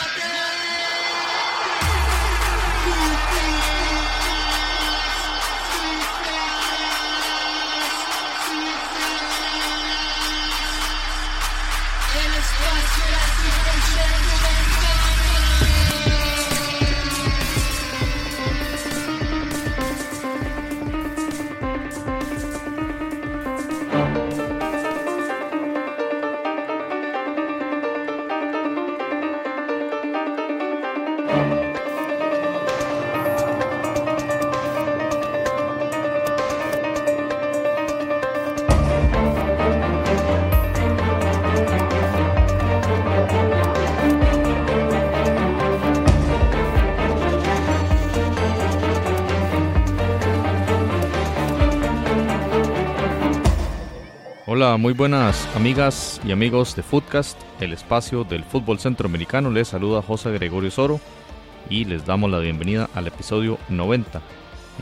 Hola, muy buenas amigas y amigos de Footcast, el espacio del fútbol centroamericano. Les saluda José Gregorio Soro y les damos la bienvenida al episodio 90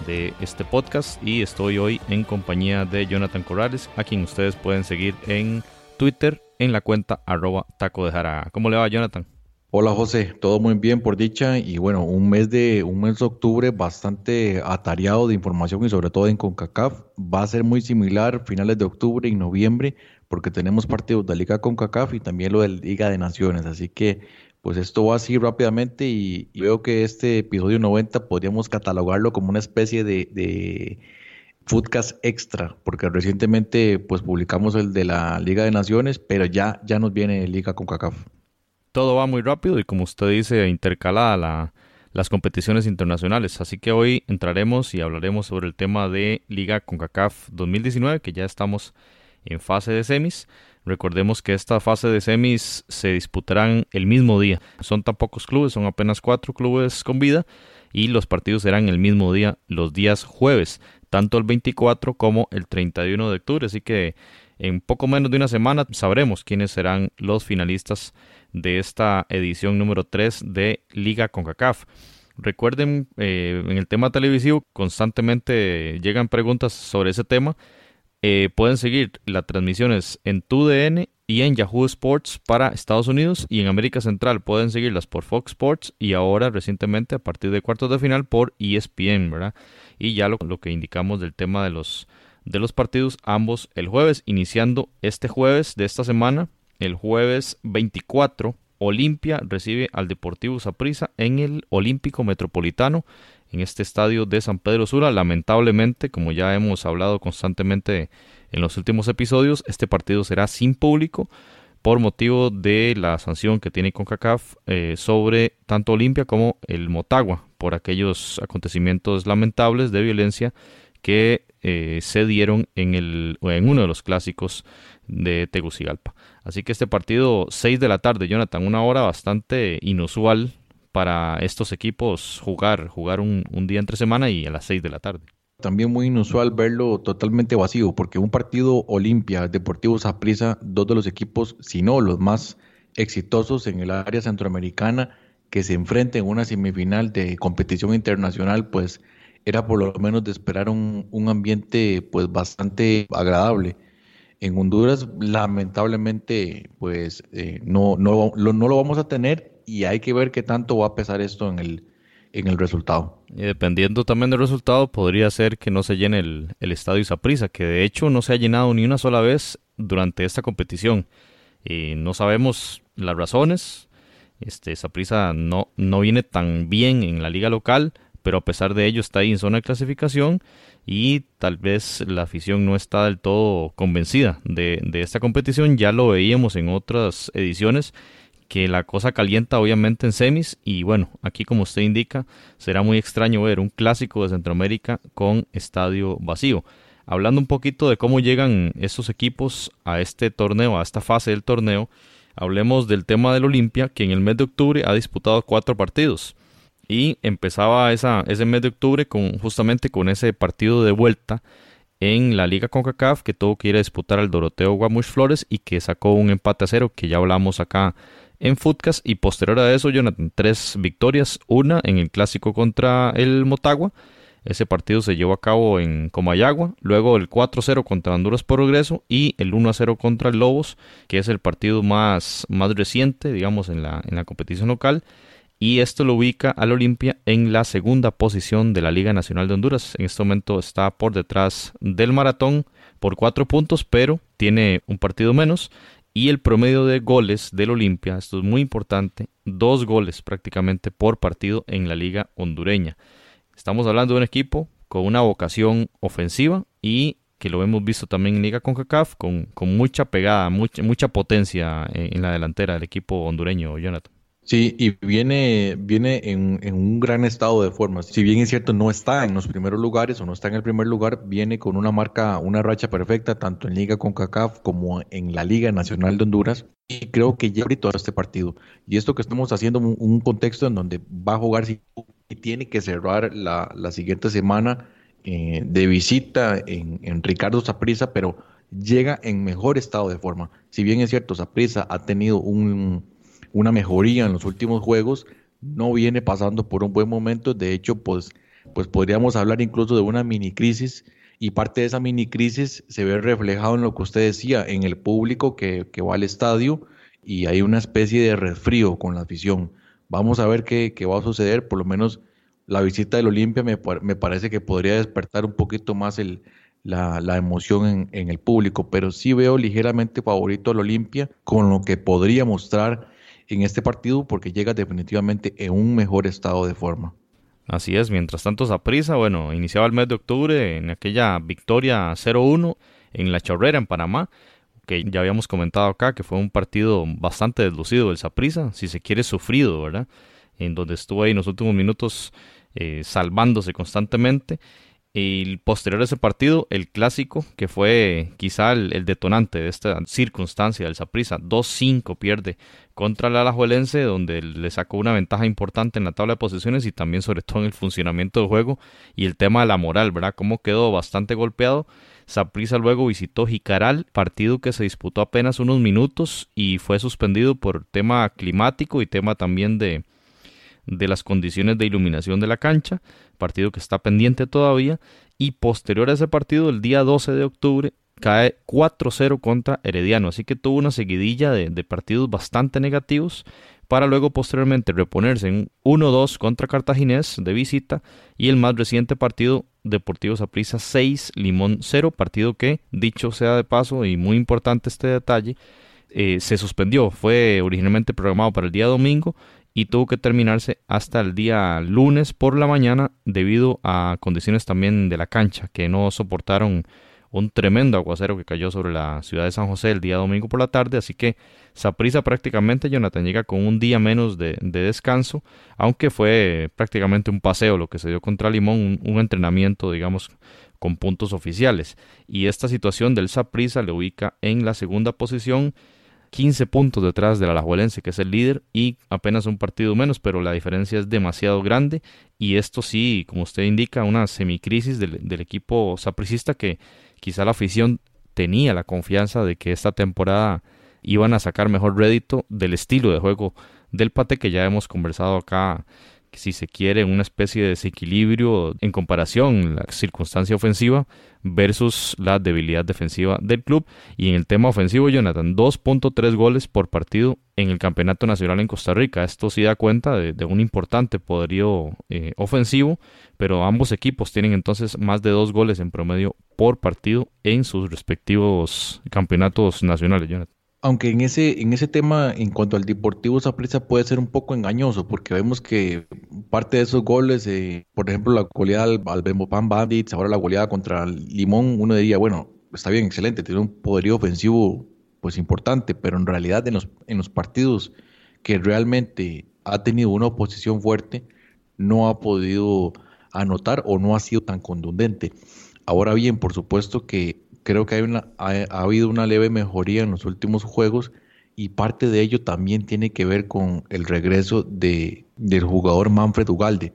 de este podcast y estoy hoy en compañía de Jonathan Corrales, a quien ustedes pueden seguir en Twitter en la cuenta arroba taco de jara. ¿Cómo le va Jonathan? Hola José, todo muy bien por dicha. Y bueno, un mes de un mes de octubre bastante atareado de información y sobre todo en CONCACAF. Va a ser muy similar finales de octubre y noviembre porque tenemos partidos de Liga CONCACAF y también lo de Liga de Naciones, así que pues esto va así rápidamente y, veo que este episodio 90 podríamos catalogarlo como una especie de, de Foodcast extra, porque recientemente pues publicamos el de la Liga de Naciones, pero ya, ya nos viene Liga CONCACAF todo va muy rápido y como usted dice, intercalada las competiciones internacionales. Así que hoy entraremos y hablaremos sobre el tema de Liga CONCACAF 2019, que ya estamos en fase de semis. Recordemos que esta fase de semis se disputarán el mismo día. Son tan pocos clubes, son apenas cuatro clubes con vida y los partidos serán el mismo día, los días jueves, tanto el 24 como el 31 de octubre. Así que en poco menos de una semana sabremos quiénes serán los finalistas de esta edición número 3 de Liga CONCACAF. Recuerden, eh, en el tema televisivo constantemente llegan preguntas sobre ese tema. Eh, pueden seguir las transmisiones en TUDN y en Yahoo Sports para Estados Unidos y en América Central pueden seguirlas por Fox Sports y ahora recientemente a partir de cuartos de final por ESPN, ¿verdad? Y ya lo, lo que indicamos del tema de los, de los partidos, ambos el jueves, iniciando este jueves de esta semana el jueves 24, Olimpia recibe al Deportivo Saprissa en el Olímpico Metropolitano, en este estadio de San Pedro Sula. Lamentablemente, como ya hemos hablado constantemente en los últimos episodios, este partido será sin público por motivo de la sanción que tiene CONCACAF eh, sobre tanto Olimpia como el Motagua por aquellos acontecimientos lamentables de violencia que eh, se dieron en, el, en uno de los clásicos de Tegucigalpa. Así que este partido 6 de la tarde, Jonathan, una hora bastante inusual para estos equipos jugar, jugar un, día entre semana y a las 6 de la tarde. También muy inusual verlo totalmente vacío, porque un partido Olimpia, Deportivo Saprissa, dos de los equipos, si no los más exitosos en el área centroamericana, que se enfrenten en una semifinal de competición internacional, pues era por lo menos de esperar un, un ambiente pues bastante agradable en Honduras lamentablemente pues eh, no, no, lo, no lo vamos a tener y hay que ver qué tanto va a pesar esto en el, en el resultado. Y dependiendo también del resultado, podría ser que no se llene el, el estadio Saprisa, que de hecho no se ha llenado ni una sola vez durante esta competición. y no sabemos las razones. Este no, no viene tan bien en la liga local, pero a pesar de ello está ahí en zona de clasificación y tal vez la afición no está del todo convencida de, esta competición. Ya lo veíamos en otras ediciones que la cosa calienta obviamente en semis y bueno, aquí como usted indica, será muy extraño ver un clásico de Centroamérica con estadio vacío. Hablando un poquito de cómo llegan estos equipos a este torneo, a esta fase del torneo, hablemos del tema del Olimpia, que en el mes de octubre ha disputado cuatro partidos y empezaba esa, ese mes de octubre con justamente con ese partido de vuelta en la Liga CONCACAF que tuvo que ir a disputar al Doroteo Guamuch Flores y que sacó un empate a cero que ya hablamos acá en Footcast y posterior a eso Jonathan tres victorias una en el clásico contra el Motagua Ese partido se llevó a cabo en Comayagua, luego el 4-0 contra Honduras Progreso y el 1-0 contra el Lobos, que es el partido más, más reciente, digamos, en la, en la competición local. Y esto lo ubica al Olimpia en la segunda posición de la Liga Nacional de Honduras. En este momento está por detrás del Maratón por cuatro puntos, pero tiene un partido menos. Y el promedio de goles del Olimpia, esto es muy importante, dos goles prácticamente por partido en la Liga hondureña. Estamos hablando de un equipo con una vocación ofensiva y que lo hemos visto también en Liga CONCACAF, con, con mucha pegada, mucha, mucha potencia en, la delantera del equipo hondureño, Jonathan. Sí, y viene, viene en, en, un gran estado de forma. Si bien es cierto, no está en los primeros lugares o no está en el primer lugar, viene con una marca, una racha perfecta, tanto en Liga CONCACAF como en la Liga Nacional de Honduras. Y creo que ya ahorita este partido. Y esto que estamos haciendo, un, un contexto en donde va a jugar y tiene que cerrar la, la siguiente semana eh, de visita en, en Ricardo Saprisa, pero llega en mejor estado de forma. Si bien es cierto, Saprisa ha tenido un, una mejoría en los últimos juegos, no viene pasando por un buen momento. De hecho, pues, pues podríamos hablar incluso de una mini crisis y parte de esa mini crisis se ve reflejado en lo que usted decía, en el público que, que va al estadio y hay una especie de resfrío con la afición. Vamos a ver qué, va a suceder. Por lo menos la visita del Olimpia me, parece que podría despertar un poquito más el, la, emoción en, el público. Pero sí veo ligeramente favorito al Olimpia con lo que podría mostrar en este partido porque llega definitivamente en un mejor estado de forma. Así es, mientras tanto prisa bueno, iniciaba el mes de octubre en aquella victoria 0-1 en la Chorrera en Panamá que ya habíamos comentado acá, que fue un partido bastante deslucido del Saprisa, si se quiere sufrido, ¿verdad? En donde estuvo ahí en los últimos minutos eh, salvándose constantemente. Y posterior a ese partido, el clásico, que fue quizá el, detonante de esta circunstancia del Saprisa, 2-5 pierde contra el Alajuelense, donde le sacó una ventaja importante en la tabla de posiciones y también sobre todo en el funcionamiento del juego y el tema de la moral, ¿verdad? Cómo quedó bastante golpeado Saprissa luego visitó Jicaral, partido que se disputó apenas unos minutos y fue suspendido por tema climático y tema también de, de las condiciones de iluminación de la cancha, partido que está pendiente todavía. Y posterior a ese partido, el día 12 de octubre, cae 4-0 contra Herediano. Así que tuvo una seguidilla de, partidos bastante negativos para luego posteriormente reponerse en 1-2 contra Cartaginés de visita y el más reciente partido Deportivo Saprissa 6, Limón 0, partido que, dicho sea de paso y muy importante este detalle, eh, se suspendió, fue originalmente programado para el día domingo y tuvo que terminarse hasta el día lunes por la mañana debido a condiciones también de la cancha que no soportaron un tremendo aguacero que cayó sobre la ciudad de San José el día domingo por la tarde, así que Saprisa prácticamente Jonathan llega con un día menos de, descanso, aunque fue prácticamente un paseo lo que se dio contra Limón, un, entrenamiento digamos con puntos oficiales. Y esta situación del Saprisa le ubica en la segunda posición 15 puntos detrás del Alajuelense, que es el líder, y apenas un partido menos, pero la diferencia es demasiado grande. Y esto sí, como usted indica, una semicrisis del, del equipo sapricista que quizá la afición tenía la confianza de que esta temporada iban a sacar mejor rédito del estilo de juego del Pate que ya hemos conversado acá si se quiere, una especie de desequilibrio en comparación la circunstancia ofensiva versus la debilidad defensiva del club. Y en el tema ofensivo, Jonathan, 2.3 goles por partido en el Campeonato Nacional en Costa Rica. Esto sí da cuenta de, un importante poderío eh, ofensivo, pero ambos equipos tienen entonces más de dos goles en promedio por partido en sus respectivos campeonatos nacionales, Jonathan. Aunque en ese, en ese tema, en cuanto al Deportivo Saprissa, puede ser un poco engañoso, porque vemos que parte de esos goles, eh, por ejemplo, la goleada al, al Pan Bandits, ahora la goleada contra Limón, uno diría, bueno, está bien, excelente, tiene un poderío ofensivo pues importante, pero en realidad en los, en los partidos que realmente ha tenido una oposición fuerte, no ha podido anotar o no ha sido tan contundente. Ahora bien, por supuesto que creo que hay una, ha, habido una leve mejoría en los últimos juegos y parte de ello también tiene que ver con el regreso de, del jugador Manfred Ugalde,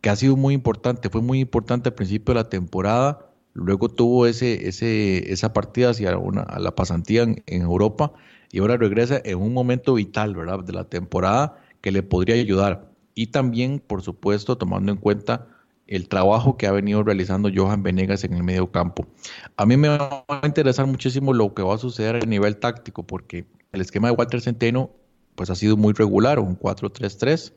que ha sido muy importante, fue muy importante al principio de la temporada, luego tuvo ese, ese, esa partida hacia una, la pasantía en, Europa y ahora regresa en un momento vital de la temporada que le podría ayudar. Y también, por supuesto, tomando en cuenta el trabajo que ha venido realizando Johan Venegas en el medio campo. A mí me va a interesar muchísimo lo que va a suceder a nivel táctico, porque el esquema de Walter Centeno pues ha sido muy regular, un 4-3-3.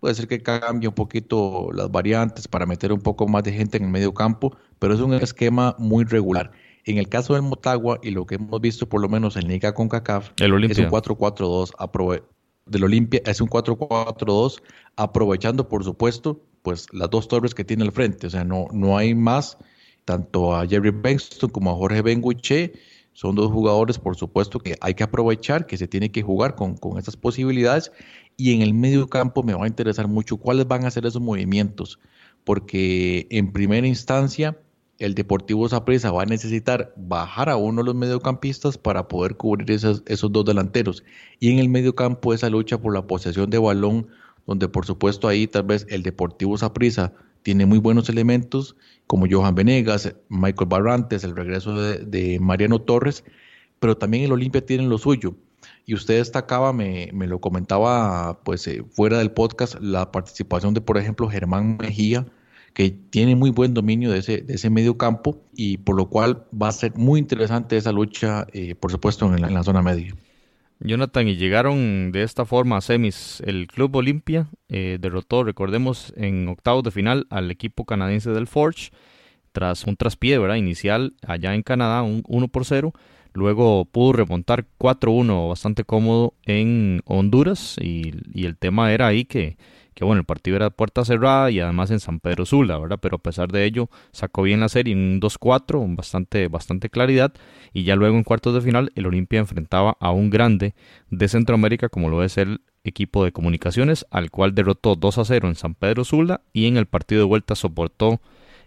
Puede ser que cambie un poquito las variantes para meter un poco más de gente en el medio campo, pero es un esquema muy regular. En el caso del Motagua y lo que hemos visto por lo menos en Liga con CACAF, es un 4-4-2 del Olimpia es un 4-4-2 aprovechando por supuesto pues las dos torres que tiene al frente, o sea, no, no hay más, tanto a Jerry Benston como a Jorge Benguche, son dos jugadores por supuesto que hay que aprovechar, que se tiene que jugar con, con estas posibilidades. Y en el medio campo me va a interesar mucho cuáles van a ser esos movimientos, porque en primera instancia el Deportivo Saprissa va a necesitar bajar a uno de los mediocampistas para poder cubrir esos dos delanteros. Y en el mediocampo esa lucha por la posesión de balón, donde por supuesto ahí tal vez el Deportivo Saprissa tiene muy buenos elementos, como Johan Venegas, Michael Barrantes, el regreso de, Mariano Torres, pero también el Olimpia tiene lo suyo. Y usted destacaba, me, lo comentaba pues eh, fuera del podcast, la participación de, por ejemplo, Germán Mejía, que tiene muy buen dominio de ese, de ese medio campo y por lo cual va a ser muy interesante esa lucha, eh, por supuesto, en la, zona media. Jonathan, y llegaron de esta forma a semis. El Club Olimpia eh, derrotó, recordemos, en octavos de final al equipo canadiense del Forge tras un traspié ¿verdad? inicial allá en Canadá, un 1 por 0. Luego pudo remontar 4-1 bastante cómodo en Honduras y, y el tema era ahí que que bueno, el partido era puerta cerrada y además en San Pedro Sula, ¿verdad? Pero a pesar de ello, sacó bien la serie en un 2-4, con bastante, bastante claridad, y ya luego en cuartos de final, el Olimpia enfrentaba a un grande de Centroamérica, como lo es el equipo de comunicaciones, al cual derrotó 2 a 0 en San Pedro Sula, y en el partido de vuelta soportó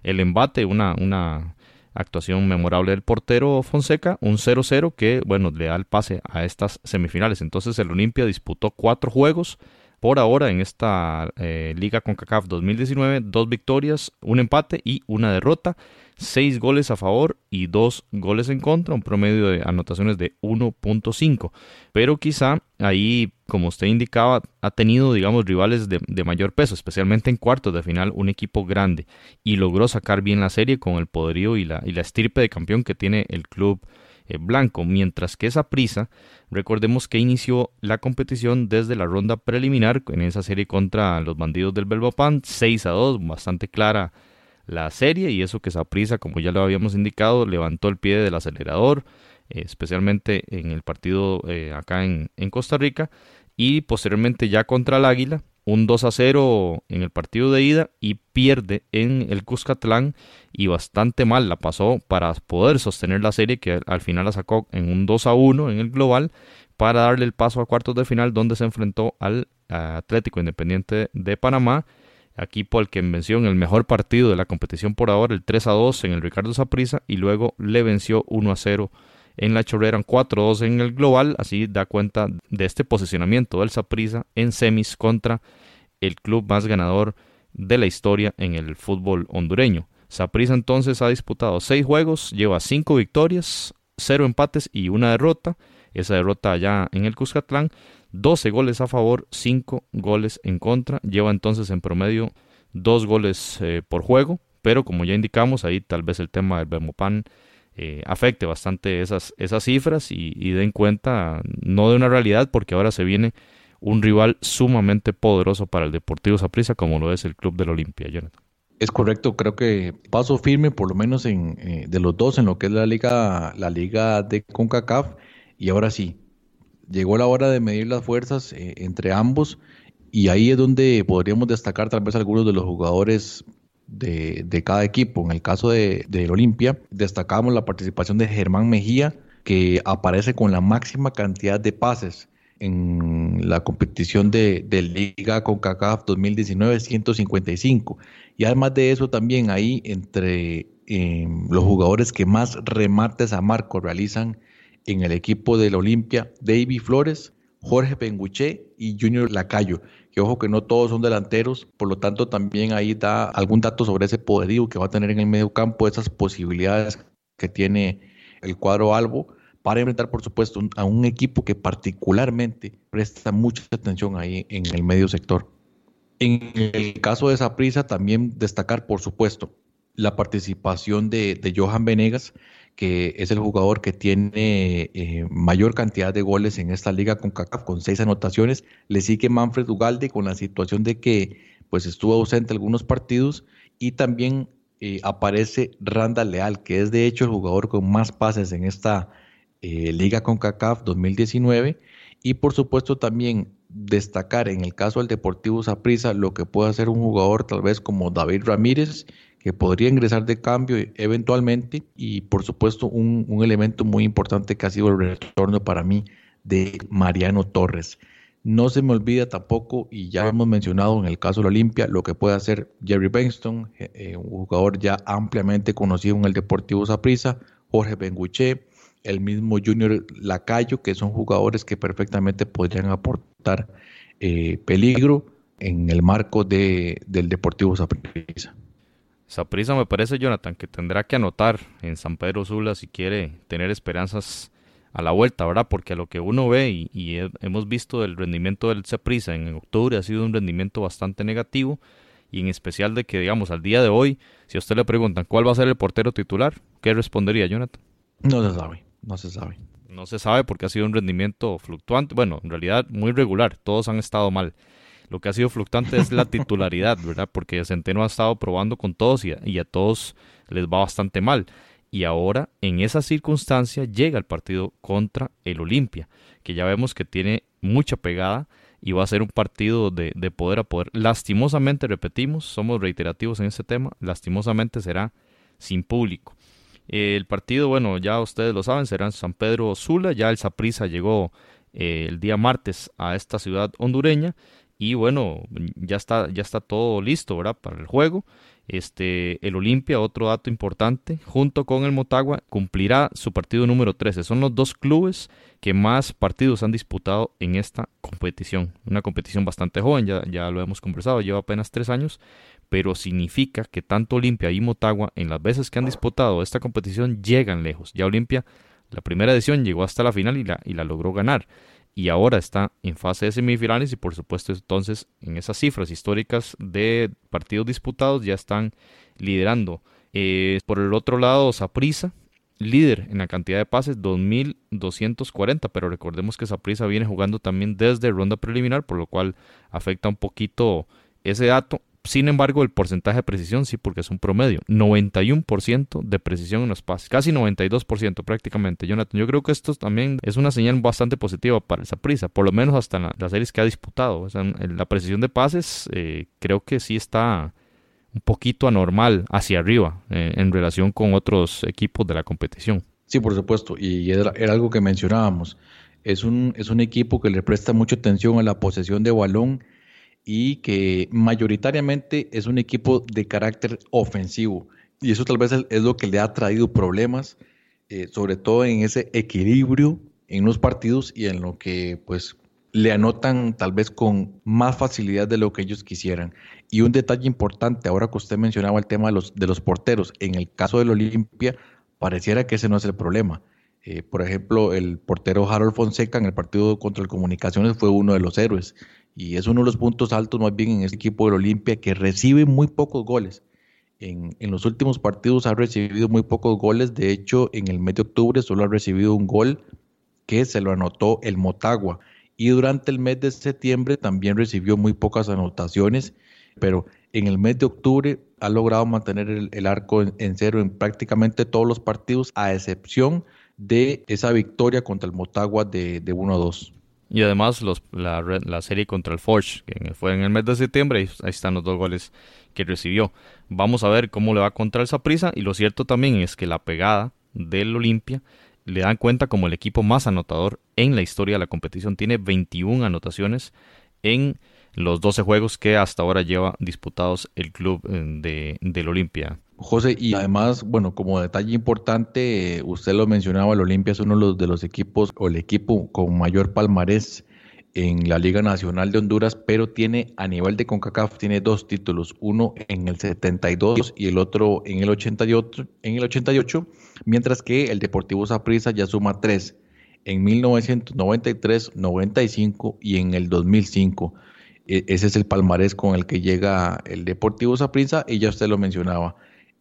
el embate, una, una actuación memorable del portero Fonseca, un 0-0 que, bueno, le da el pase a estas semifinales. Entonces el Olimpia disputó cuatro juegos, por ahora en esta eh, Liga CONCACAF 2019, dos victorias, un empate y una derrota, seis goles a favor y dos goles en contra, un promedio de anotaciones de 1.5. Pero quizá ahí, como usted indicaba, ha tenido, digamos, rivales de, mayor peso, especialmente en cuartos de final, un equipo grande y logró sacar bien la serie con el poderío y la, y la estirpe de campeón que tiene el club blanco, mientras que esa prisa, recordemos que inició la competición desde la ronda preliminar en esa serie contra los bandidos del Belvapan, 6 a 2, bastante clara la serie y eso que esa prisa, como ya lo habíamos indicado, levantó el pie del acelerador, eh, especialmente en el partido eh, acá en Costa Rica y posteriormente ya contra el Águila, un 2 a 0 en el partido de ida y pierde en el Cuscatlán y bastante mal la pasó para poder sostener la serie que al final la sacó en un 2 a 1 en el global para darle el paso a cuartos de final donde se enfrentó al Atlético Independiente de Panamá equipo al que venció en el mejor partido de la competición por ahora, el 3 a 2 en el Ricardo Saprissa y luego le venció 1 a 0 en la Chorrera, 4-2 en el global, así da cuenta de este posicionamiento del Saprissa en semis contra el club más ganador de la historia en el fútbol hondureño. Saprissa entonces ha disputado 6 juegos, lleva 5 victorias, 0 empates y una derrota. Esa derrota allá en el Cuscatlán, 12 goles a favor, 5 goles en contra. Lleva entonces en promedio 2 goles eh, por juego, pero como ya indicamos, ahí tal vez el tema del Bermopan eh, afecte bastante esas, esas cifras y, den cuenta no de una realidad porque ahora se viene un rival sumamente poderoso para el Deportivo Saprissa como lo es el Club del Olimpia, Jonathan. Es correcto, creo que paso firme por lo menos en, eh, de los dos en lo que es la liga, la liga de CONCACAF y ahora sí, llegó la hora de medir las fuerzas eh, entre ambos y ahí es donde podríamos destacar tal vez algunos de los jugadores de, cada equipo. En el caso de, del Olimpia, destacamos la participación de Germán Mejía, que aparece con la máxima cantidad de pases en la competición de, Liga con CACAF 2019, 155. Y además de eso, también ahí entre em, los jugadores que más remates a marco realizan en el equipo del Olimpia, David Flores, Jorge Penguché y Junior Lacayo que ojo que no todos son delanteros, por lo tanto también ahí da algún dato sobre ese poderío que va a tener en el medio campo, esas posibilidades que tiene el cuadro Albo para enfrentar, por supuesto, a un equipo que particularmente presta mucha atención ahí en el medio sector. En el caso de Saprissa, también destacar, por supuesto, la participación de, Johan Venegas, que es el jugador que tiene eh, mayor cantidad de goles en esta liga con CACAF, con seis anotaciones. Le sigue Manfred Ugalde con la situación de que pues estuvo ausente algunos partidos y también eh, aparece Randa Leal, que es de hecho el jugador con más pases en esta eh, liga con CACAF 2019. Y por supuesto también destacar en el caso del Deportivo Saprissa lo que puede hacer un jugador tal vez como David Ramírez, que podría ingresar de cambio eventualmente y por supuesto un, elemento muy importante que ha sido el retorno para mí de Mariano Torres. No se me olvida tampoco, y ya hemos mencionado en el caso de la Olimpia, lo que puede hacer Jerry Benston, eh, eh, un jugador ya ampliamente conocido en el Deportivo Saprissa, Jorge Benguche, el mismo Junior Lacayo, que son jugadores que perfectamente podrían aportar eh, peligro en el marco de, del Deportivo Saprissa. Saprisa me parece, Jonathan, que tendrá que anotar en San Pedro Sula si quiere tener esperanzas a la vuelta, ¿verdad? Porque a lo que uno ve y, hemos visto el rendimiento del Saprisa en octubre ha sido un rendimiento bastante negativo y en especial de que, digamos, al día de hoy, si a usted le preguntan cuál va a ser el portero titular, ¿qué respondería, Jonathan? No se sabe, no se sabe. No se sabe porque ha sido un rendimiento fluctuante, bueno, en realidad muy regular, todos han estado mal. Lo que ha sido fluctuante es la titularidad, ¿verdad? Porque Centeno ha estado probando con todos y a, todos les va bastante mal. Y ahora, en esa circunstancia, llega el partido contra el Olimpia, que ya vemos que tiene mucha pegada y va a ser un partido de, poder a poder. Lastimosamente, repetimos, somos reiterativos en este tema, lastimosamente será sin público. El partido, bueno, ya ustedes lo saben, será en San Pedro Sula. Ya el Saprisa llegó eh, el día martes a esta ciudad hondureña y bueno, ya está, ya está todo listo. Para el juego. Este, el Olimpia, otro dato importante, junto con el Motagua, cumplirá su partido número 13. Son los dos clubes que más partidos han disputado en esta competición. Una competición bastante joven, ya, ya lo hemos conversado, lleva apenas tres años, pero significa que tanto Olimpia y Motagua, en las veces que han disputado esta competición, llegan lejos. Ya Olimpia, la primera edición, llegó hasta la final y la, y la logró ganar y ahora está en fase de semifinales y por supuesto entonces en esas cifras históricas de partidos disputados ya están liderando. Eh, por el otro lado, Saprisa, líder en la cantidad de pases, 2.240, pero recordemos que Saprisa viene jugando también desde ronda preliminar, por lo cual afecta un poquito ese dato. Sin embargo, el porcentaje de precisión sí, porque es un promedio. 91% de precisión en los pases. Casi 92% prácticamente. Jonathan, yo creo que esto también es una señal bastante positiva para esa prisa. Por lo menos hasta en las series que ha disputado. la precisión de pases eh, creo que sí está un poquito anormal hacia arriba eh, en relación con otros equipos de la competición. Sí, por supuesto. Y era, era algo que mencionábamos. Es un, es un equipo que le presta mucha atención a la posesión de balón y que mayoritariamente es un equipo de carácter ofensivo. Y eso tal vez es lo que le ha traído problemas, eh, sobre todo en ese equilibrio en los partidos y en lo que pues le anotan tal vez con más facilidad de lo que ellos quisieran. Y un detalle importante, ahora que usted mencionaba el tema de los, de los porteros, en el caso del Olimpia, pareciera que ese no es el problema. Eh, por ejemplo, el portero Harold Fonseca en el partido contra el Comunicaciones fue uno de los héroes y es uno de los puntos altos más bien en este equipo del Olimpia que recibe muy pocos goles. En, los últimos partidos ha recibido muy pocos goles, de hecho en el mes de octubre solo ha recibido un gol que se lo anotó el Motagua y durante el mes de septiembre también recibió muy pocas anotaciones, pero en el mes de octubre ha logrado mantener el, arco en, cero en prácticamente todos los partidos, a excepción esa victoria contra el Motagua de, de 1-2. Y además los, la, la, serie contra el Forge, que fue en el mes de septiembre, ahí están los dos goles que recibió. Vamos a ver cómo le va contra el Saprisa. Y lo cierto también es que la pegada del Olimpia le dan cuenta como el equipo más anotador en la historia de la competición. Tiene 21 anotaciones en los 12 juegos que hasta ahora lleva disputados el club eh, de, del Olimpia. José, y además, bueno, como detalle importante, usted lo mencionaba, el Olimpia es uno de los, de los equipos o el equipo con mayor palmarés en la Liga Nacional de Honduras, pero tiene a nivel de CONCACAF tiene dos títulos, uno en el 72 y el otro en el 88, en el 88 mientras que el Deportivo Saprissa ya suma tres en 1993, 95 y en el 2005. e, ese es el palmarés con el que llega el Deportivo Saprissa y ya usted lo mencionaba.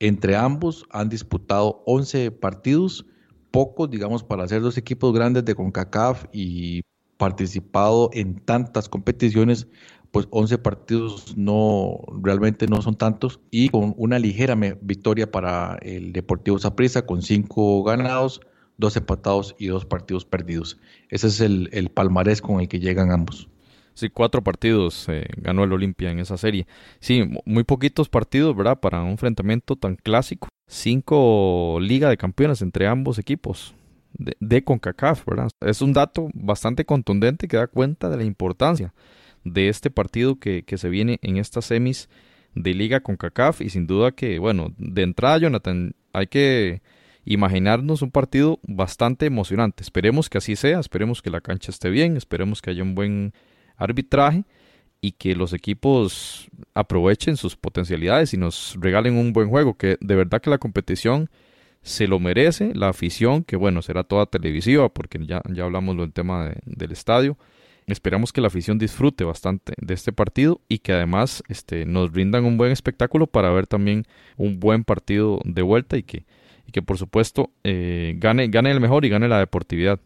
Entre ambos han disputado 11 partidos, pocos, digamos, para ser dos equipos grandes de CONCACAF y participado en tantas competiciones, pues 11 partidos no realmente no son tantos y con una ligera victoria para el Deportivo Saprissa con 5 ganados, 2 empatados y 2 partidos perdidos. Ese es el, el palmarés con el que llegan ambos. Sí, cuatro partidos eh, ganó el Olimpia en esa serie. Sí, muy poquitos partidos, ¿verdad? Para un enfrentamiento tan clásico. Cinco Liga de Campeones entre ambos equipos de, de, CONCACAF, ¿verdad? Es un dato bastante contundente que da cuenta de la importancia de este partido que, que se viene en estas semis de Liga CONCACAF y sin duda que, bueno, de entrada, Jonathan, hay que imaginarnos un partido bastante emocionante. Esperemos que así sea, esperemos que la cancha esté bien, esperemos que haya un buen arbitraje y que los equipos aprovechen sus potencialidades y nos regalen un buen juego, que de verdad que la competición se lo merece, la afición, que bueno, será toda televisiva, porque ya, ya hablamos del tema del estadio. Esperamos que la afición disfrute bastante de este partido y que además este, nos rindan un buen espectáculo para ver también un buen partido de vuelta y que, y que por supuesto eh, gane, gane el mejor y gane la deportividad.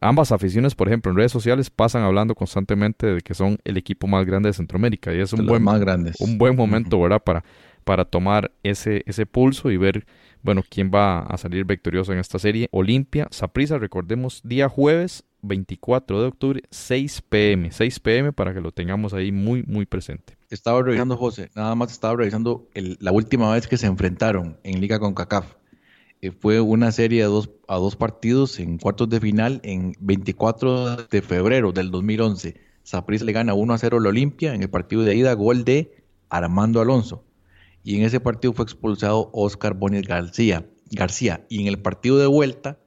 Ambas aficiones, por ejemplo, en redes sociales pasan hablando constantemente de que son el equipo más grande de Centroamérica y es un, buen, más grandes. un buen momento, ¿verdad? Para, para tomar ese, ese pulso y ver, bueno, quién va a salir victorioso en esta serie. Olimpia, Saprisa, recordemos, día jueves 24 de octubre, 6 pm, 6 pm para que lo tengamos ahí muy, muy presente. Estaba revisando, José, nada más estaba revisando la última vez que se enfrentaron en Liga con CACAF. Eh, fue una serie de dos, a dos partidos en cuartos de final en 24 de febrero del 2011. Saprissa le gana 1 a 0 al Olimpia en el partido de ida, gol de Armando Alonso. Y en ese partido fue expulsado Oscar Bonet García. García. Y en el partido de vuelta,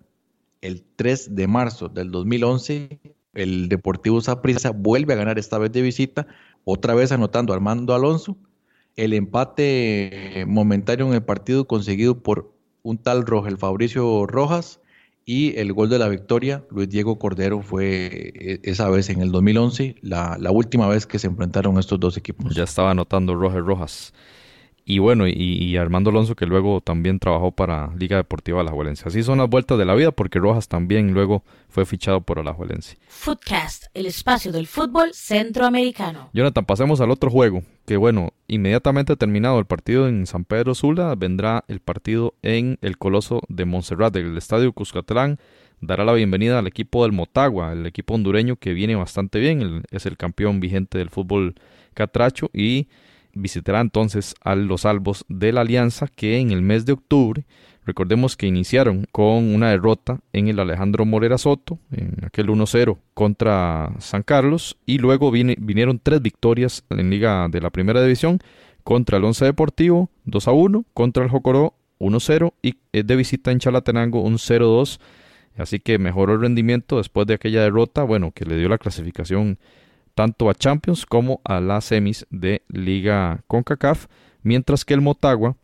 el 3 de marzo del 2011, el Deportivo Saprissa vuelve a ganar esta vez de visita, otra vez anotando Armando Alonso. El empate momentáneo en el partido conseguido por un tal Rogel Fabricio Rojas y el gol de la victoria, Luis Diego Cordero, fue eh, esa vez en el 2011, la, la última vez que se enfrentaron estos dos equipos. Ya estaba anotando Rogel Rojas. Y bueno, y, Armando Alonso que luego también trabajó para Liga Deportiva Alajuelense. Así son las vueltas de la vida porque Rojas también luego fue fichado por Alajuelense. Footcast, el espacio del fútbol centroamericano. Jonathan, pasemos al otro juego, que bueno, inmediatamente terminado el partido en San Pedro Sula, vendrá el partido en el Coloso de Montserrat, del Estadio Cuscatlán. Dará la bienvenida al equipo del Motagua, el equipo hondureño que viene bastante bien, es el campeón vigente del fútbol catracho y visitará entonces a los salvos de la Alianza que en el mes de octubre, recordemos que iniciaron con una derrota en el Alejandro Morera Soto, en aquel 1-0 contra San Carlos, y luego vinieron tres victorias en Liga de la Primera División contra el Once Deportivo 2-1, contra el Jocoró 1-0 y de visita en Chalatenango un 0-2. Así que mejoró el rendimiento después de aquella derrota, bueno, que le dio la clasificación tanto a Champions como a las semis de Liga CONCACAF, mientras que el Motagua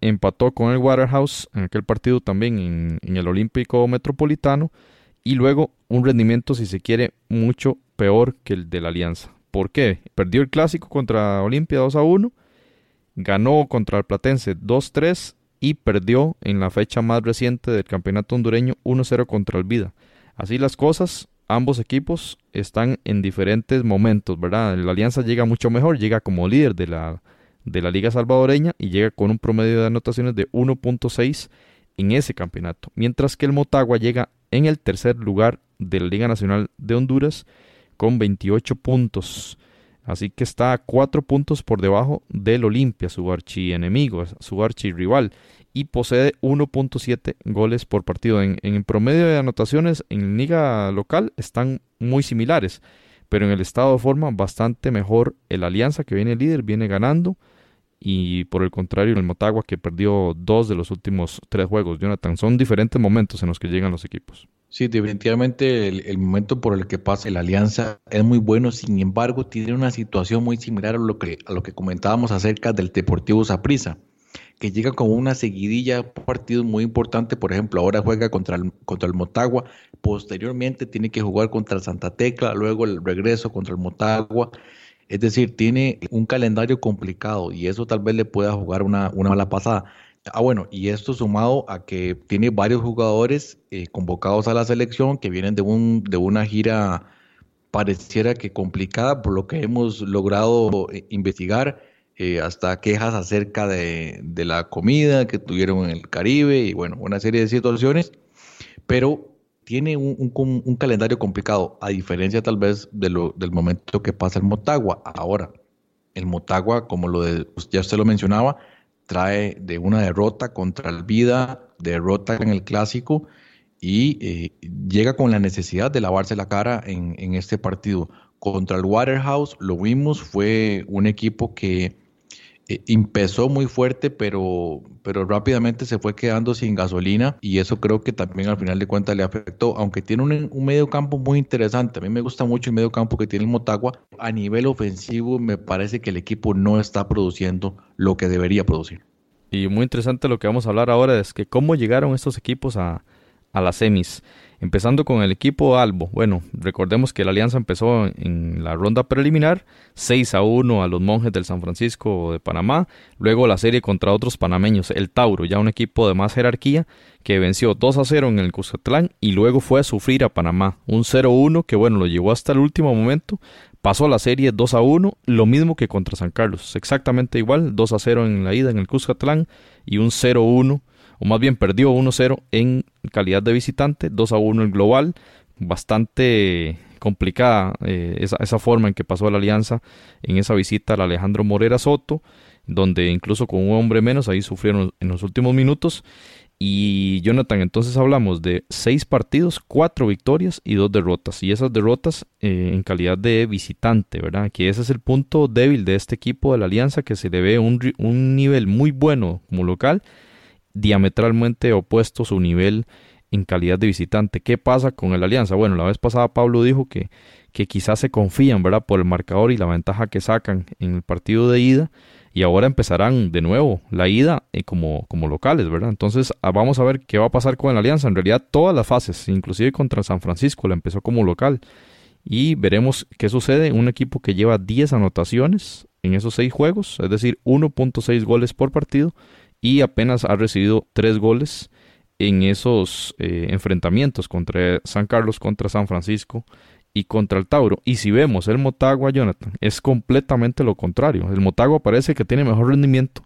empató con el Waterhouse en aquel partido también en, el Olímpico Metropolitano y luego un rendimiento, si se quiere, mucho peor que el de la Alianza. ¿Por qué? Perdió el clásico contra Olimpia 2 a 1, ganó contra el Platense 2-3 y perdió en la fecha más reciente del campeonato hondureño 1-0 contra el Vida. Así las cosas, ambos equipos están en diferentes momentos, ¿verdad? La Alianza llega mucho mejor, llega como líder de la, de la Liga Salvadoreña y llega con un promedio de anotaciones de 1.6 en ese campeonato, mientras que el Motagua llega en el tercer lugar de la Liga Nacional de Honduras con 28 puntos. Así que está a 4 puntos por debajo del Olimpia, su archienemigo, su archirrival y posee 1.7 goles por partido. En, en, promedio de anotaciones en liga local están muy similares, pero en el estado de forma bastante mejor el Alianza que viene líder, viene ganando y por el contrario el Motagua que perdió dos de los últimos tres juegos. Jonathan, son diferentes momentos en los que llegan los equipos. Sí, definitivamente el, momento por el que pasa el Alianza es muy bueno, sin embargo tiene una situación muy similar a lo que, a lo que comentábamos acerca del Deportivo Saprissa que llega con una seguidilla partidos muy importante, por ejemplo, ahora juega contra el, contra el Motagua, posteriormente tiene que jugar contra el Santa Tecla, luego el regreso contra el Motagua. Es decir, tiene un calendario complicado y eso tal vez le pueda jugar una, una mala pasada. Ah, bueno, y esto sumado a que tiene varios jugadores eh, convocados a la selección que vienen de, un, de una gira pareciera que complicada por lo que hemos logrado eh, investigar, eh, hasta quejas acerca de, la comida que tuvieron en el Caribe y bueno, una serie de situaciones, pero tiene un, calendario complicado, a diferencia tal vez de del momento que pasa el Motagua. Ahora, el Motagua, como lo de, ya usted lo mencionaba, trae de una derrota contra el Vida, derrota en el Clásico y eh, llega con la necesidad de lavarse la cara en, en este partido. Contra el Waterhouse, lo vimos, fue un equipo que empezó muy fuerte, pero, pero rápidamente se fue quedando sin gasolina y eso creo que también al final de cuentas le afectó, aunque tiene un, un medio campo muy interesante. A mí me gusta mucho el medio campo que tiene el Motagua. A nivel ofensivo me parece que el equipo no está produciendo lo que debería producir. Y muy interesante lo que vamos a hablar ahora es que cómo llegaron estos equipos a, a las semis. Empezando con el equipo Albo. Bueno, recordemos que la alianza empezó en la ronda preliminar 6 a 1 a los monjes del San Francisco de Panamá. Luego la serie contra otros panameños, el Tauro, ya un equipo de más jerarquía, que venció 2 a 0 en el Cuscatlán y luego fue a sufrir a Panamá. Un 0-1 que bueno, lo llevó hasta el último momento. Pasó la serie 2 a 1, lo mismo que contra San Carlos. Exactamente igual, 2 a 0 en la ida en el Cuscatlán y un 0-1 o más bien perdió 1-0 en calidad de visitante, 2-1 el global, bastante complicada eh, esa, forma en que pasó la alianza en esa visita al Alejandro Morera Soto, donde incluso con un hombre menos ahí sufrieron en los últimos minutos. Y Jonathan, entonces hablamos de seis partidos, cuatro victorias y dos derrotas. Y esas derrotas eh, en calidad de visitante, ¿verdad? Que ese es el punto débil de este equipo de la Alianza, que se le ve un, un nivel muy bueno como local diametralmente opuesto su nivel en calidad de visitante. ¿Qué pasa con el Alianza? Bueno, la vez pasada Pablo dijo que, que quizás se confían, ¿verdad? Por el marcador y la ventaja que sacan en el partido de ida y ahora empezarán de nuevo la ida eh, como, como locales, ¿verdad? Entonces ah, vamos a ver qué va a pasar con el Alianza. En realidad todas las fases, inclusive contra San Francisco, la empezó como local y veremos qué sucede. Un equipo que lleva 10 anotaciones en esos 6 juegos, es decir, 1.6 goles por partido y apenas ha recibido tres goles en esos eh, enfrentamientos contra San Carlos, contra San Francisco y contra el Tauro. Y si vemos el Motagua, Jonathan, es completamente lo contrario. El Motagua parece que tiene mejor rendimiento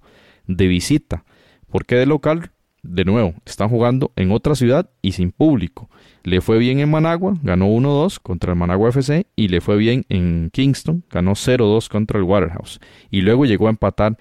de visita, porque de local, de nuevo, están jugando en otra ciudad y sin público. Le fue bien en Managua, ganó 1-2 contra el Managua FC y le fue bien en Kingston, ganó 0-2 contra el Waterhouse. Y luego llegó a empatar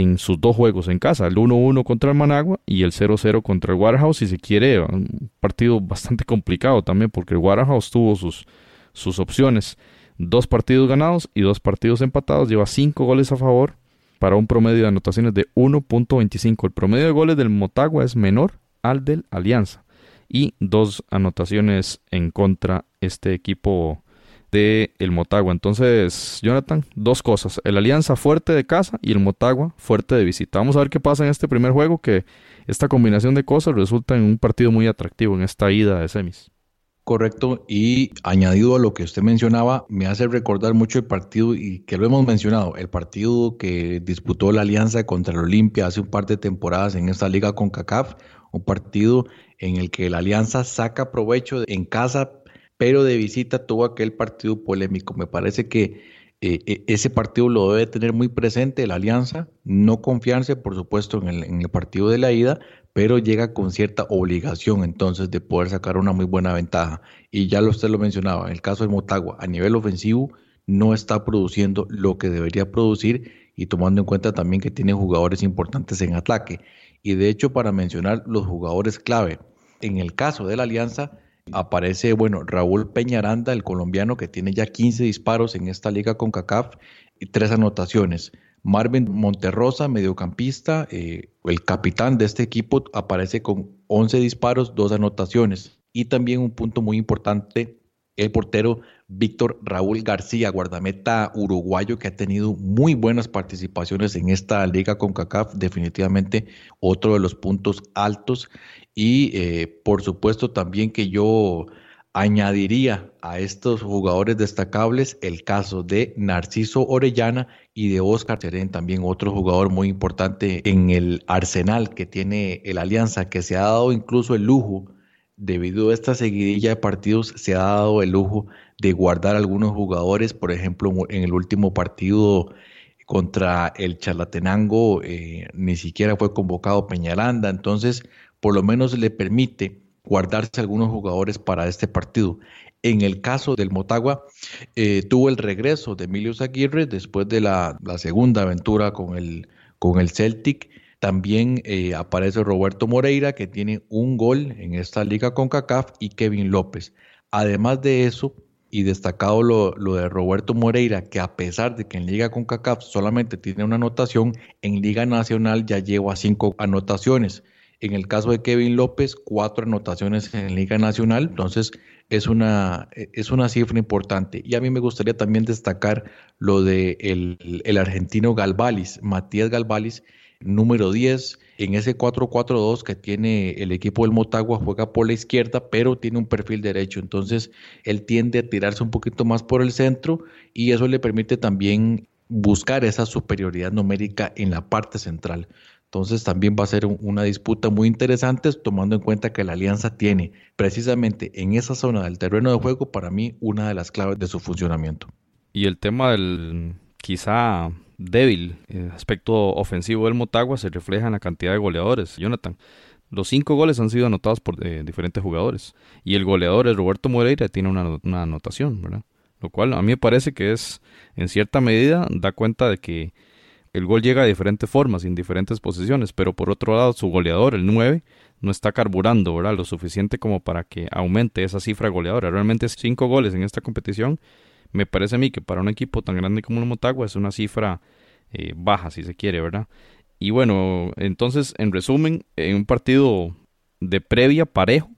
en sus dos juegos en casa, el 1-1 contra el Managua y el 0-0 contra el Waterhouse, si se quiere, un partido bastante complicado también porque el Waterhouse tuvo sus, sus opciones, dos partidos ganados y dos partidos empatados, lleva cinco goles a favor para un promedio de anotaciones de 1.25. El promedio de goles del Motagua es menor al del Alianza y dos anotaciones en contra este equipo el Motagua. Entonces, Jonathan, dos cosas. El Alianza fuerte de casa y el Motagua fuerte de visita. Vamos a ver qué pasa en este primer juego, que esta combinación de cosas resulta en un partido muy atractivo en esta ida de semis. Correcto, y añadido a lo que usted mencionaba, me hace recordar mucho el partido, y que lo hemos mencionado, el partido que disputó la Alianza contra el Olimpia hace un par de temporadas en esta liga con CACAF, un partido en el que la Alianza saca provecho en casa pero de visita tuvo aquel partido polémico. Me parece que eh, e, ese partido lo debe tener muy presente la alianza, no confiarse, por supuesto, en el, partido de la ida, pero llega con cierta obligación entonces de poder sacar una muy buena ventaja. Y ya usted lo mencionaba, en el caso de Motagua, a nivel ofensivo no está produciendo lo que debería producir y tomando en cuenta también que tiene jugadores importantes en ataque. Y de hecho, para mencionar los jugadores clave, en el caso de la alianza, Aparece, bueno, Raúl Peñaranda, el colombiano que tiene ya 15 disparos en esta liga con CACAF y tres anotaciones. Marvin Monterrosa, mediocampista, eh, el capitán de este equipo, aparece con 11 disparos, dos anotaciones. Y también un punto muy importante, el portero Víctor Raúl García, guardameta uruguayo que ha tenido muy buenas participaciones en esta liga con CACAF, definitivamente otro de los puntos altos. Y eh, por supuesto también que yo Añadiría a estos jugadores destacables el caso de Narciso Orellana y de Oscar Serén, también otro jugador muy importante en el arsenal que tiene el Alianza, que se ha dado incluso el lujo, debido a esta seguidilla de partidos, se ha dado el lujo de guardar algunos jugadores, por ejemplo, en el último partido contra el Charlatenango, eh, ni siquiera fue convocado Peñaranda, entonces por lo menos le permite guardarse algunos jugadores para este partido. En el caso del Motagua, eh, tuvo el regreso de Emilio Aguirre después de la, segunda aventura con el, con el Celtic. También eh, aparece Roberto Moreira, que tiene un gol en esta liga con CACAF, y Kevin López. Además de eso, y destacado lo, lo, de Roberto Moreira, que a pesar de que en Liga con CACAF solamente tiene una anotación, en Liga Nacional ya lleva cinco anotaciones. En el caso de Kevin López, cuatro anotaciones en Liga Nacional, entonces es una, es una cifra importante. Y a mí me gustaría también destacar lo de el, el argentino Galvalis, Matías Galvalis, número 10. En ese 4-4-2 que tiene el equipo del Motagua, juega por la izquierda, pero tiene un perfil derecho. Entonces, él tiende a tirarse un poquito más por el centro y eso le permite también buscar esa superioridad numérica en la parte central. Entonces también va a ser una disputa muy interesante tomando en cuenta que la alianza tiene precisamente en esa zona del terreno de juego para mí una de las claves de su funcionamiento. Y el tema del quizá débil eh, aspecto ofensivo del Motagua se refleja en la cantidad de goleadores. Jonathan, los cinco goles han sido anotados por eh, diferentes jugadores y el goleador es Roberto Moreira tiene una, anotación, ¿verdad? Lo cual a mí me parece que es en cierta medida da cuenta de que el gol llega de diferentes formas, en diferentes posiciones, pero por otro lado su goleador, el 9, no está carburando. Lo suficiente como para que aumente esa cifra goleadora. Realmente cinco goles en esta competición, me parece a mí que para un equipo tan grande como el Motagua es una cifra eh, baja, si se quiere, ¿verdad? Y bueno, entonces, en resumen, en un partido de previa parejo,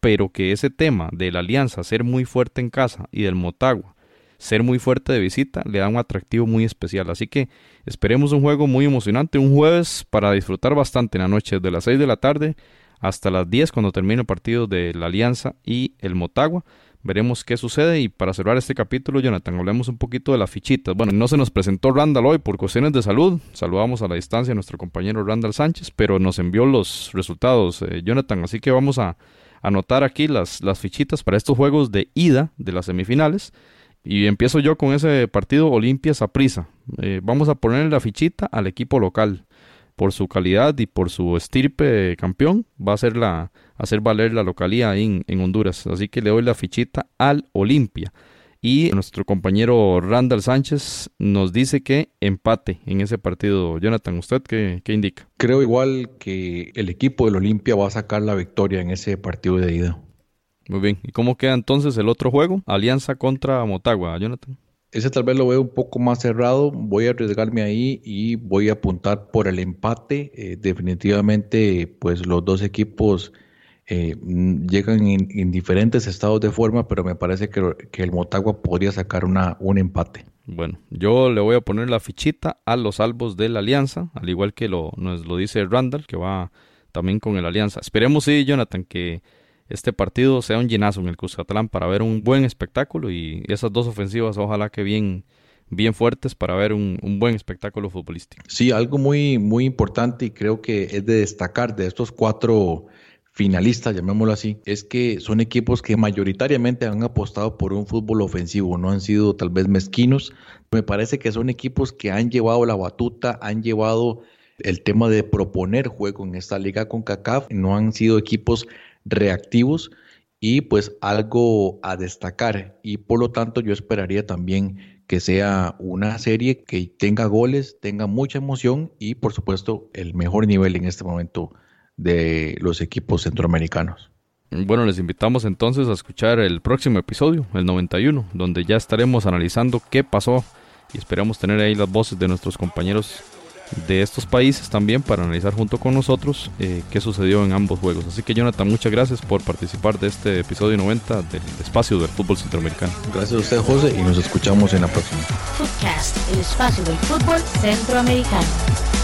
pero que ese tema de la alianza ser muy fuerte en casa y del Motagua ser muy fuerte de visita le da un atractivo muy especial. Así que esperemos un juego muy emocionante, un jueves para disfrutar bastante en la noche, desde las 6 de la tarde hasta las 10 cuando termine el partido de la Alianza y el Motagua. Veremos qué sucede y para cerrar este capítulo, Jonathan, hablemos un poquito de las fichitas. Bueno, no se nos presentó Randall hoy por cuestiones de salud. Saludamos a la distancia a nuestro compañero Randall Sánchez, pero nos envió los resultados, eh, Jonathan. Así que vamos a anotar aquí las, las fichitas para estos juegos de ida de las semifinales. Y empiezo yo con ese partido Olimpia Saprisa. Eh, vamos a ponerle la fichita al equipo local. Por su calidad y por su estirpe campeón, va a hacer, la, hacer valer la localía en, en Honduras. Así que le doy la fichita al Olimpia. Y nuestro compañero Randall Sánchez nos dice que empate en ese partido. Jonathan, ¿usted qué, qué, indica? Creo igual que el equipo del Olimpia va a sacar la victoria en ese partido de ida. Muy bien. ¿Y cómo queda entonces el otro juego? Alianza contra Motagua, Jonathan. Ese tal vez lo veo un poco más cerrado. Voy a arriesgarme ahí y voy a apuntar por el empate. Eh, definitivamente, pues los dos equipos eh, llegan en, diferentes estados de forma, pero me parece que, el Motagua podría sacar una, un empate. Bueno, yo le voy a poner la fichita a los salvos de la Alianza, al igual que lo, nos lo dice Randall, que va también con el Alianza. Esperemos, sí, Jonathan, que este partido sea un llenazo en el Cuscatlán para ver un buen espectáculo y esas dos ofensivas ojalá que bien bien fuertes para ver un, buen espectáculo futbolístico. Sí, algo muy, muy importante y creo que es de destacar de estos cuatro finalistas, llamémoslo así, es que son equipos que mayoritariamente han apostado por un fútbol ofensivo, no han sido tal vez mezquinos. Me parece que son equipos que han llevado la batuta, han llevado el tema de proponer juego en esta liga con CACAF, no han sido equipos reactivos y pues algo a destacar y por lo tanto yo esperaría también que sea una serie que tenga goles, tenga mucha emoción y por supuesto el mejor nivel en este momento de los equipos centroamericanos. Bueno, les invitamos entonces a escuchar el próximo episodio, el 91, donde ya estaremos analizando qué pasó y esperamos tener ahí las voces de nuestros compañeros de estos países también para analizar junto con nosotros eh, qué sucedió en ambos juegos. Así que Jonathan, muchas gracias por participar de este episodio 90 del espacio del fútbol centroamericano. Gracias a usted José y nos escuchamos en la próxima. Footcast, el espacio del fútbol centroamericano.